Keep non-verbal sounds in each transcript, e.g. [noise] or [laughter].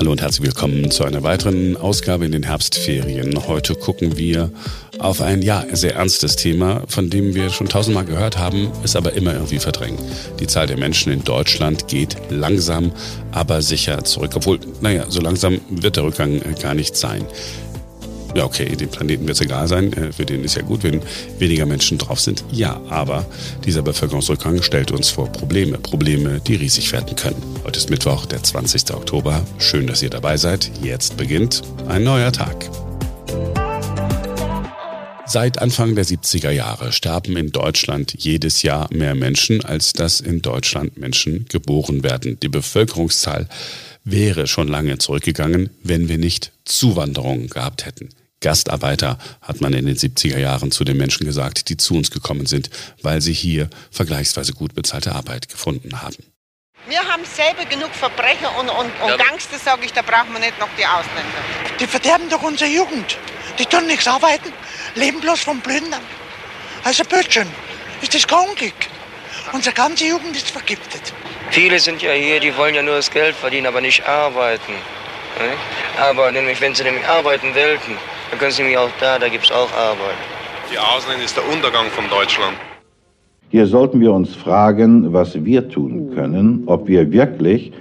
Hallo und herzlich willkommen zu einer weiteren Ausgabe in den Herbstferien. Heute gucken wir auf ein, ja, sehr ernstes Thema, von dem wir schon tausendmal gehört haben, es aber immer irgendwie verdrängen. Die Zahl der Menschen in Deutschland geht langsam, aber sicher zurück. Obwohl, naja, so langsam wird der Rückgang gar nicht sein ja, okay, dem Planeten wird es egal sein, äh, für den ist ja gut, wenn weniger Menschen drauf sind. Ja, aber dieser Bevölkerungsrückgang stellt uns vor Probleme, Probleme, die riesig werden können. Heute ist Mittwoch, der 20. Oktober. Schön, dass ihr dabei seid. Jetzt beginnt ein neuer Tag. Seit Anfang der 70er Jahre sterben in Deutschland jedes Jahr mehr Menschen, als dass in Deutschland Menschen geboren werden. Die Bevölkerungszahl wäre schon lange zurückgegangen, wenn wir nicht Zuwanderung gehabt hätten. Gastarbeiter hat man in den 70er Jahren zu den Menschen gesagt, die zu uns gekommen sind, weil sie hier vergleichsweise gut bezahlte Arbeit gefunden haben. Wir haben selber genug Verbrecher und, und, und Gangster, sage ich, da brauchen wir nicht noch die Ausländer. Die verderben doch unsere Jugend. Die tun nichts arbeiten, leben bloß vom Plündern. Also Bötchen, ist das kein Unglück. Unsere ganze Jugend ist vergiftet. Viele sind ja hier, die wollen ja nur das Geld verdienen, aber nicht arbeiten. Aber nämlich, wenn sie nämlich arbeiten wollten, dann können Sie nämlich auch da, da gibt es auch Arbeit. Die Ausländer ist der Untergang von Deutschland. Hier sollten wir uns fragen, was wir tun können, ob wir wirklich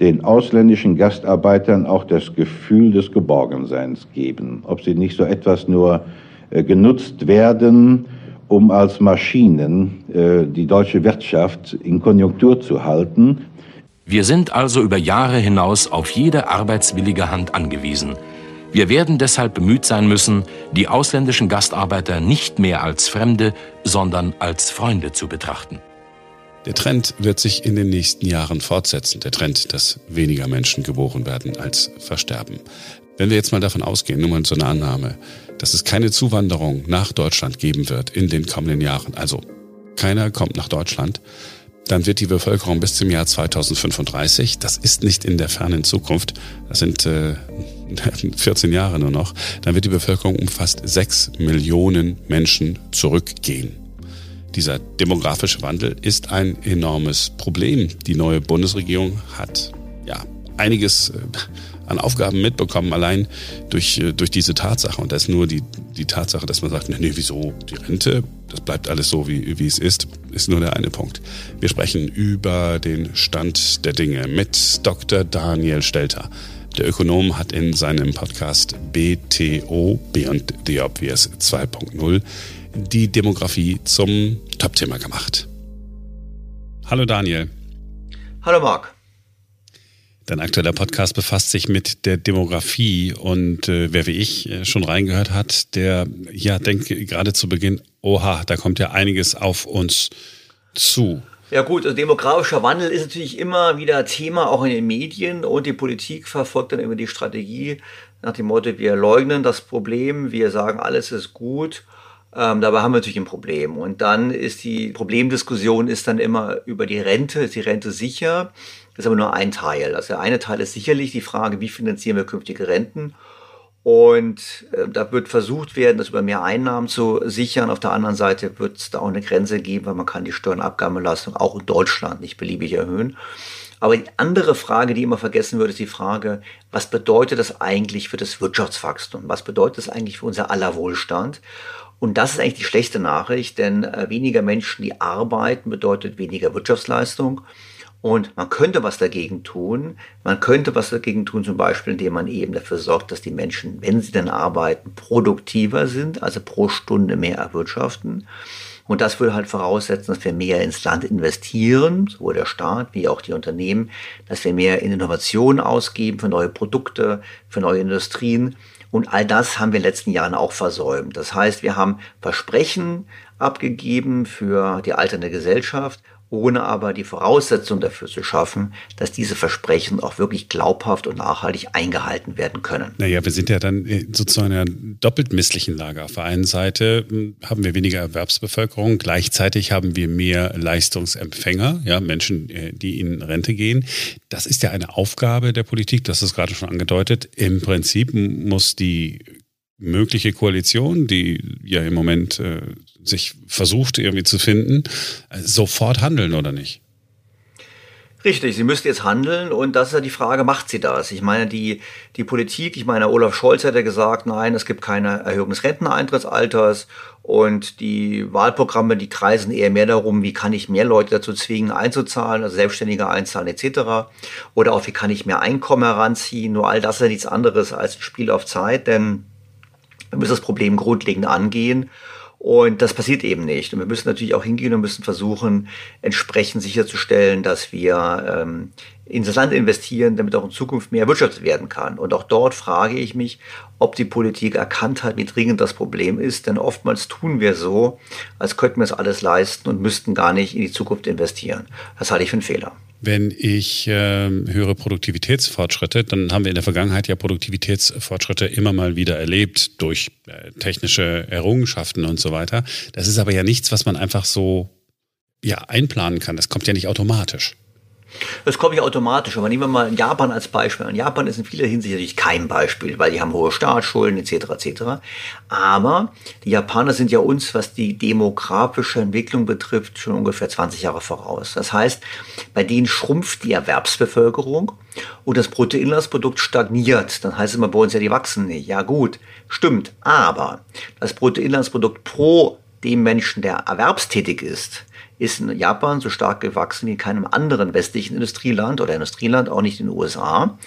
den ausländischen Gastarbeitern auch das Gefühl des Geborgenseins geben, ob sie nicht so etwas nur äh, genutzt werden, um als Maschinen äh, die deutsche Wirtschaft in Konjunktur zu halten. Wir sind also über Jahre hinaus auf jede arbeitswillige Hand angewiesen. Wir werden deshalb bemüht sein müssen, die ausländischen Gastarbeiter nicht mehr als Fremde, sondern als Freunde zu betrachten. Der Trend wird sich in den nächsten Jahren fortsetzen. Der Trend, dass weniger Menschen geboren werden als versterben. Wenn wir jetzt mal davon ausgehen, nur mal so eine Annahme, dass es keine Zuwanderung nach Deutschland geben wird in den kommenden Jahren, also keiner kommt nach Deutschland, dann wird die Bevölkerung bis zum Jahr 2035, das ist nicht in der fernen Zukunft, das sind äh, [laughs] 14 Jahre nur noch, dann wird die Bevölkerung um fast 6 Millionen Menschen zurückgehen. Dieser demografische Wandel ist ein enormes Problem. Die neue Bundesregierung hat ja einiges äh, an Aufgaben mitbekommen, allein durch, äh, durch diese Tatsache. Und das ist nur die, die Tatsache, dass man sagt, nee, wieso die Rente, das bleibt alles so, wie, wie es ist, ist nur der eine Punkt. Wir sprechen über den Stand der Dinge mit Dr. Daniel Stelter. Der Ökonom hat in seinem Podcast BTO, Beyond the Obvious 2.0, die Demografie zum Topthema gemacht. Hallo Daniel. Hallo Marc. Dein aktueller Podcast befasst sich mit der Demografie und äh, wer wie ich äh, schon reingehört hat, der ja denkt gerade zu Beginn, oha, da kommt ja einiges auf uns zu. Ja gut, also demografischer Wandel ist natürlich immer wieder Thema, auch in den Medien und die Politik verfolgt dann immer die Strategie nach dem Motto, wir leugnen das Problem, wir sagen, alles ist gut. Ähm, dabei haben wir natürlich ein Problem. Und dann ist die Problemdiskussion ist dann immer über die Rente, ist die Rente sicher? Das ist aber nur ein Teil. Also der eine Teil ist sicherlich die Frage, wie finanzieren wir künftige Renten? Und äh, da wird versucht werden, das über mehr Einnahmen zu sichern. Auf der anderen Seite wird es da auch eine Grenze geben, weil man kann die Steuernabgabenbelastung auch in Deutschland nicht beliebig erhöhen. Aber die andere Frage, die immer vergessen wird, ist die Frage, was bedeutet das eigentlich für das Wirtschaftswachstum? Was bedeutet das eigentlich für unser aller Wohlstand? Und das ist eigentlich die schlechte Nachricht, denn äh, weniger Menschen, die arbeiten, bedeutet weniger Wirtschaftsleistung. Und man könnte was dagegen tun. Man könnte was dagegen tun, zum Beispiel, indem man eben dafür sorgt, dass die Menschen, wenn sie dann arbeiten, produktiver sind, also pro Stunde mehr erwirtschaften. Und das würde halt voraussetzen, dass wir mehr ins Land investieren, sowohl der Staat wie auch die Unternehmen, dass wir mehr in Innovation ausgeben für neue Produkte, für neue Industrien. Und all das haben wir in den letzten Jahren auch versäumt. Das heißt, wir haben Versprechen abgegeben für die alternde Gesellschaft ohne aber die Voraussetzung dafür zu schaffen, dass diese Versprechen auch wirklich glaubhaft und nachhaltig eingehalten werden können. Naja, wir sind ja dann sozusagen in einer doppelt misslichen Lage. Auf der einen Seite hm, haben wir weniger Erwerbsbevölkerung, gleichzeitig haben wir mehr Leistungsempfänger, ja, Menschen, äh, die in Rente gehen. Das ist ja eine Aufgabe der Politik, das ist gerade schon angedeutet. Im Prinzip muss die mögliche Koalition, die ja im Moment äh, sich versucht irgendwie zu finden, äh, sofort handeln oder nicht? Richtig, sie müsste jetzt handeln und das ist ja die Frage, macht sie das? Ich meine, die, die Politik, ich meine, Olaf Scholz hat ja gesagt, nein, es gibt keine Erhöhung des Renteneintrittsalters und die Wahlprogramme, die kreisen eher mehr darum, wie kann ich mehr Leute dazu zwingen, einzuzahlen, also Selbstständige einzahlen etc. Oder auch, wie kann ich mehr Einkommen heranziehen. Nur all das ist ja nichts anderes als ein Spiel auf Zeit, denn wir müssen das Problem grundlegend angehen. Und das passiert eben nicht. Und wir müssen natürlich auch hingehen und müssen versuchen, entsprechend sicherzustellen, dass wir ähm, in das Land investieren, damit auch in Zukunft mehr Wirtschaft werden kann. Und auch dort frage ich mich, ob die Politik erkannt hat, wie dringend das Problem ist. Denn oftmals tun wir so, als könnten wir es alles leisten und müssten gar nicht in die Zukunft investieren. Das halte ich für einen Fehler. Wenn ich äh, höre Produktivitätsfortschritte, dann haben wir in der Vergangenheit ja Produktivitätsfortschritte immer mal wieder erlebt durch äh, technische Errungenschaften und so weiter. Das ist aber ja nichts, was man einfach so ja, einplanen kann. Das kommt ja nicht automatisch. Das kommt ja automatisch. Aber nehmen wir mal Japan als Beispiel. Und Japan ist in vieler Hinsicht natürlich kein Beispiel, weil die haben hohe Staatsschulden etc. etc. Aber die Japaner sind ja uns, was die demografische Entwicklung betrifft, schon ungefähr 20 Jahre voraus. Das heißt, bei denen schrumpft die Erwerbsbevölkerung und das Bruttoinlandsprodukt stagniert. Dann heißt es immer bei uns ja, die wachsen nicht. Ja gut, stimmt. Aber das Bruttoinlandsprodukt pro dem Menschen, der erwerbstätig ist, ist in Japan so stark gewachsen wie in keinem anderen westlichen Industrieland oder Industrieland, auch nicht in den USA.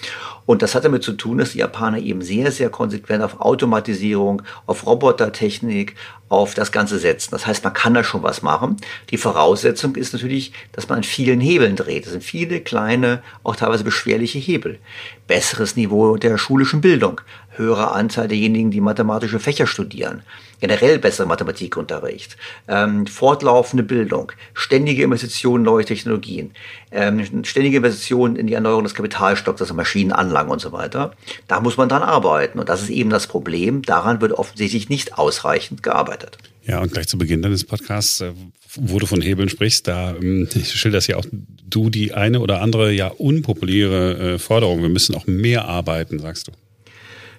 Und das hat damit zu tun, dass die Japaner eben sehr, sehr konsequent auf Automatisierung, auf Robotertechnik, auf das Ganze setzen. Das heißt, man kann da schon was machen. Die Voraussetzung ist natürlich, dass man an vielen Hebeln dreht. Das sind viele kleine, auch teilweise beschwerliche Hebel. Besseres Niveau der schulischen Bildung, höherer Anteil derjenigen, die mathematische Fächer studieren, generell besserer Mathematikunterricht, ähm, fortlaufende Bildung, ständige Investitionen in neue Technologien, ähm, ständige Investitionen in die Erneuerung des Kapitalstocks, also Maschinenanlagen und so weiter. Da muss man dran arbeiten. Und das ist eben das Problem. Daran wird offensichtlich nicht ausreichend gearbeitet. Ja, und gleich zu Beginn deines Podcasts, äh, wo du von Hebeln sprichst, da ähm, schilderst ja auch du die eine oder andere ja unpopuläre äh, Forderung. Wir müssen auch mehr arbeiten, sagst du.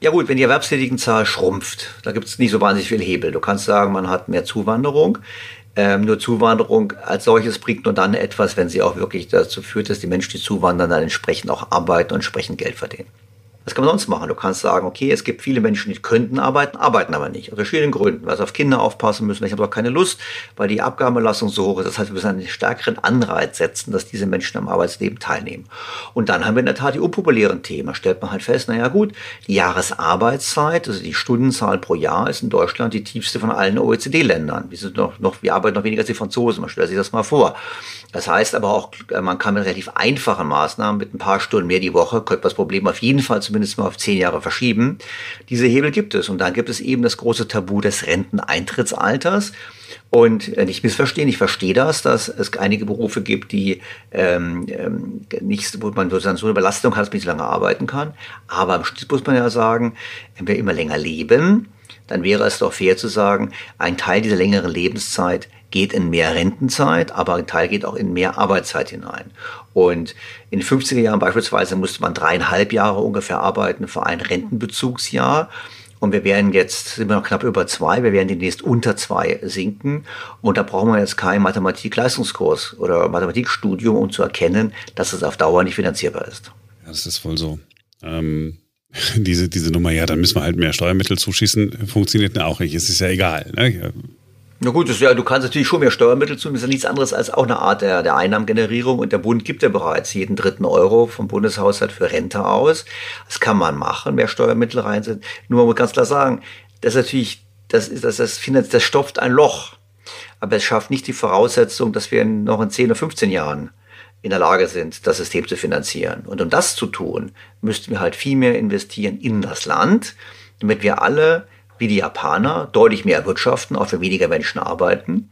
Ja gut, wenn die Erwerbstätigenzahl schrumpft, da gibt es nicht so wahnsinnig viel Hebel. Du kannst sagen, man hat mehr Zuwanderung. Ähm, nur Zuwanderung als solches bringt nur dann etwas, wenn sie auch wirklich dazu führt, dass die Menschen, die zuwandern, dann entsprechend auch arbeiten und entsprechend Geld verdienen. Was kann man sonst machen? Du kannst sagen, okay, es gibt viele Menschen, die könnten arbeiten, arbeiten aber nicht. Aus verschiedenen Gründen, weil sie auf Kinder aufpassen müssen. Ich habe auch keine Lust, weil die Abgabenbelastung so hoch ist. Das heißt, wir müssen einen stärkeren Anreiz setzen, dass diese Menschen am Arbeitsleben teilnehmen. Und dann haben wir in der Tat die unpopulären Themen. Stellt man halt fest, naja gut, die Jahresarbeitszeit, also die Stundenzahl pro Jahr ist in Deutschland die tiefste von allen OECD-Ländern. Wir, noch, noch, wir arbeiten noch weniger als die Franzosen. Man stellt sich das mal vor. Das heißt aber auch, man kann mit relativ einfachen Maßnahmen, mit ein paar Stunden mehr die Woche, könnte das Problem auf jeden Fall zumindest mal auf zehn Jahre verschieben. Diese Hebel gibt es. Und dann gibt es eben das große Tabu des Renteneintrittsalters. Und äh, nicht missverstehen, ich verstehe das, dass es einige Berufe gibt, die ähm, ähm, nicht, wo man sozusagen so eine Belastung hat, dass man nicht lange arbeiten kann. Aber im Schnitt muss man ja sagen, wenn wir immer länger leben, dann wäre es doch fair zu sagen, ein Teil dieser längeren Lebenszeit geht in mehr Rentenzeit, aber ein Teil geht auch in mehr Arbeitszeit hinein. Und in den 50er Jahren beispielsweise musste man dreieinhalb Jahre ungefähr arbeiten für ein Rentenbezugsjahr. Und wir werden jetzt, sind wir noch knapp über zwei, wir werden demnächst unter zwei sinken. Und da brauchen wir jetzt keinen Mathematik-Leistungskurs oder Mathematikstudium, um zu erkennen, dass es auf Dauer nicht finanzierbar ist. Ja, das ist wohl so. Ähm, [laughs] diese, diese Nummer, ja, dann müssen wir halt mehr Steuermittel zuschießen, funktioniert auch nicht. Es ist ja egal. Ne? Na gut, das, ja, du kannst natürlich schon mehr Steuermittel tun. Ist ja nichts anderes als auch eine Art der, der Einnahmengenerierung. Und der Bund gibt ja bereits jeden dritten Euro vom Bundeshaushalt für Rente aus. Das kann man machen, mehr Steuermittel reinsetzen. Nur man muss ganz klar sagen, das ist natürlich, das ist, das, das, das, das stopft ein Loch. Aber es schafft nicht die Voraussetzung, dass wir noch in 10 oder 15 Jahren in der Lage sind, das System zu finanzieren. Und um das zu tun, müssten wir halt viel mehr investieren in das Land, damit wir alle wie die Japaner deutlich mehr erwirtschaften, auch für weniger Menschen arbeiten.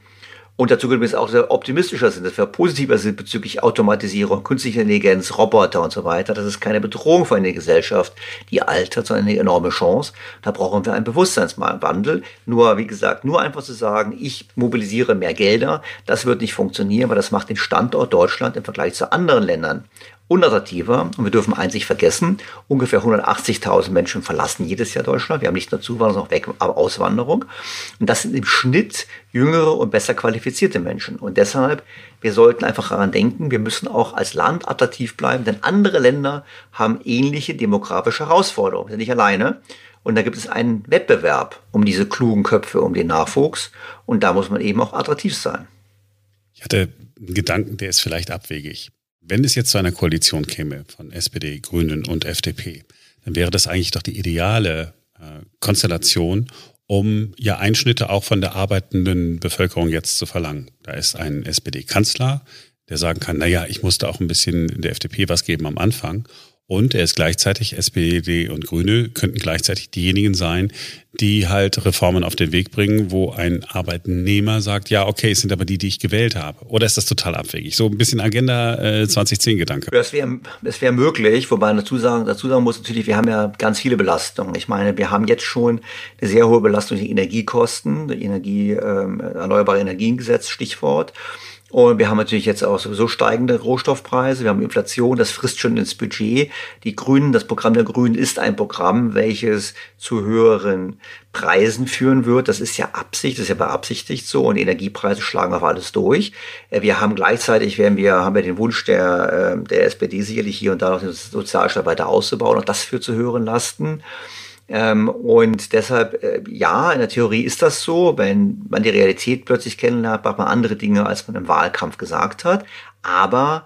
Und dazu gibt es auch sehr optimistischer sind, dass wir positiver sind bezüglich Automatisierung, künstlicher Intelligenz, Roboter und so weiter. Das ist keine Bedrohung für eine Gesellschaft, die altert, sondern eine enorme Chance. Da brauchen wir einen Bewusstseinswandel. Nur, wie gesagt, nur einfach zu sagen, ich mobilisiere mehr Gelder, das wird nicht funktionieren, weil das macht den Standort Deutschland im Vergleich zu anderen Ländern unattraktiver. Und wir dürfen nicht vergessen, ungefähr 180.000 Menschen verlassen jedes Jahr Deutschland. Wir haben nicht nur Zuwanderung, sondern auch Weg aber Auswanderung. Und das sind im Schnitt jüngere und besser qualifizierte Menschen. Und deshalb, wir sollten einfach daran denken, wir müssen auch als Land attraktiv bleiben, denn andere Länder haben ähnliche demografische Herausforderungen. Wir sind nicht alleine. Und da gibt es einen Wettbewerb um diese klugen Köpfe, um den Nachwuchs. Und da muss man eben auch attraktiv sein. Ich hatte einen Gedanken, der ist vielleicht abwegig. Wenn es jetzt zu einer Koalition käme von SPD, Grünen und FDP, dann wäre das eigentlich doch die ideale äh, Konstellation, um ja Einschnitte auch von der arbeitenden Bevölkerung jetzt zu verlangen. Da ist ein SPD-Kanzler, der sagen kann, naja, ich musste auch ein bisschen der FDP was geben am Anfang. Und er ist gleichzeitig, SPD und Grüne könnten gleichzeitig diejenigen sein, die halt Reformen auf den Weg bringen, wo ein Arbeitnehmer sagt, ja, okay, es sind aber die, die ich gewählt habe. Oder ist das total abwegig? So ein bisschen Agenda äh, 2010-Gedanke. Das wäre das wär möglich, wobei man dazu sagen, dazu sagen muss natürlich, wir haben ja ganz viele Belastungen. Ich meine, wir haben jetzt schon eine sehr hohe Belastung der Energiekosten, Energie, ähm, Erneuerbare Energiengesetz, Stichwort. Und wir haben natürlich jetzt auch sowieso steigende Rohstoffpreise, wir haben Inflation, das frisst schon ins Budget. Die Grünen, das Programm der Grünen ist ein Programm, welches zu höheren Preisen führen wird. Das ist ja Absicht, das ist ja beabsichtigt so und Energiepreise schlagen auf alles durch. Äh, wir haben gleichzeitig, werden wir, haben wir den Wunsch der, ähm, der SPD sicherlich hier und da noch den Sozialstaat weiter auszubauen und das führt zu höheren Lasten. Ähm, und deshalb, äh, ja, in der Theorie ist das so. Wenn man die Realität plötzlich kennenlernt, macht man andere Dinge, als man im Wahlkampf gesagt hat. Aber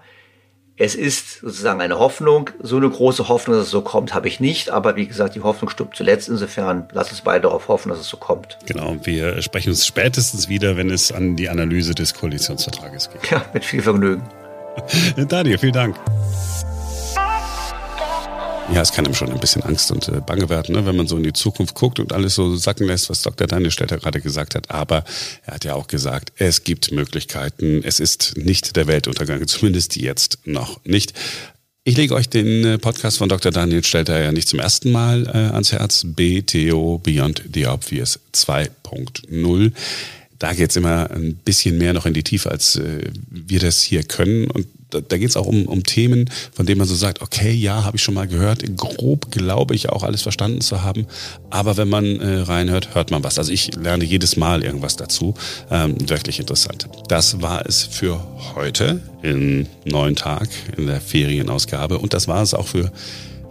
es ist sozusagen eine Hoffnung. So eine große Hoffnung, dass es so kommt, habe ich nicht. Aber wie gesagt, die Hoffnung stirbt zuletzt. Insofern lass uns beide darauf hoffen, dass es so kommt. Genau. Wir sprechen uns spätestens wieder, wenn es an die Analyse des Koalitionsvertrages geht. Ja, mit viel Vergnügen. [laughs] Daniel, vielen Dank. Ja, es kann ihm schon ein bisschen Angst und äh, Bange werden, ne, wenn man so in die Zukunft guckt und alles so sacken lässt, was Dr. Daniel Stelter gerade gesagt hat. Aber er hat ja auch gesagt, es gibt Möglichkeiten. Es ist nicht der Weltuntergang, zumindest jetzt noch nicht. Ich lege euch den äh, Podcast von Dr. Daniel Stelter ja nicht zum ersten Mal äh, ans Herz. BTO Beyond the Obvious 2.0 da geht's immer ein bisschen mehr noch in die Tiefe, als äh, wir das hier können. Und da, da geht es auch um, um Themen, von denen man so sagt, okay, ja, habe ich schon mal gehört, grob glaube ich auch alles verstanden zu haben, aber wenn man äh, reinhört, hört man was. Also ich lerne jedes Mal irgendwas dazu. Ähm, wirklich interessant. Das war es für heute, im neuen Tag, in der Ferienausgabe und das war es auch für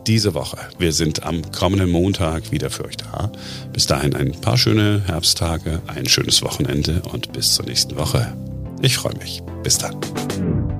diese Woche. Wir sind am kommenden Montag wieder für euch da. Bis dahin ein paar schöne Herbsttage, ein schönes Wochenende und bis zur nächsten Woche. Ich freue mich. Bis dann.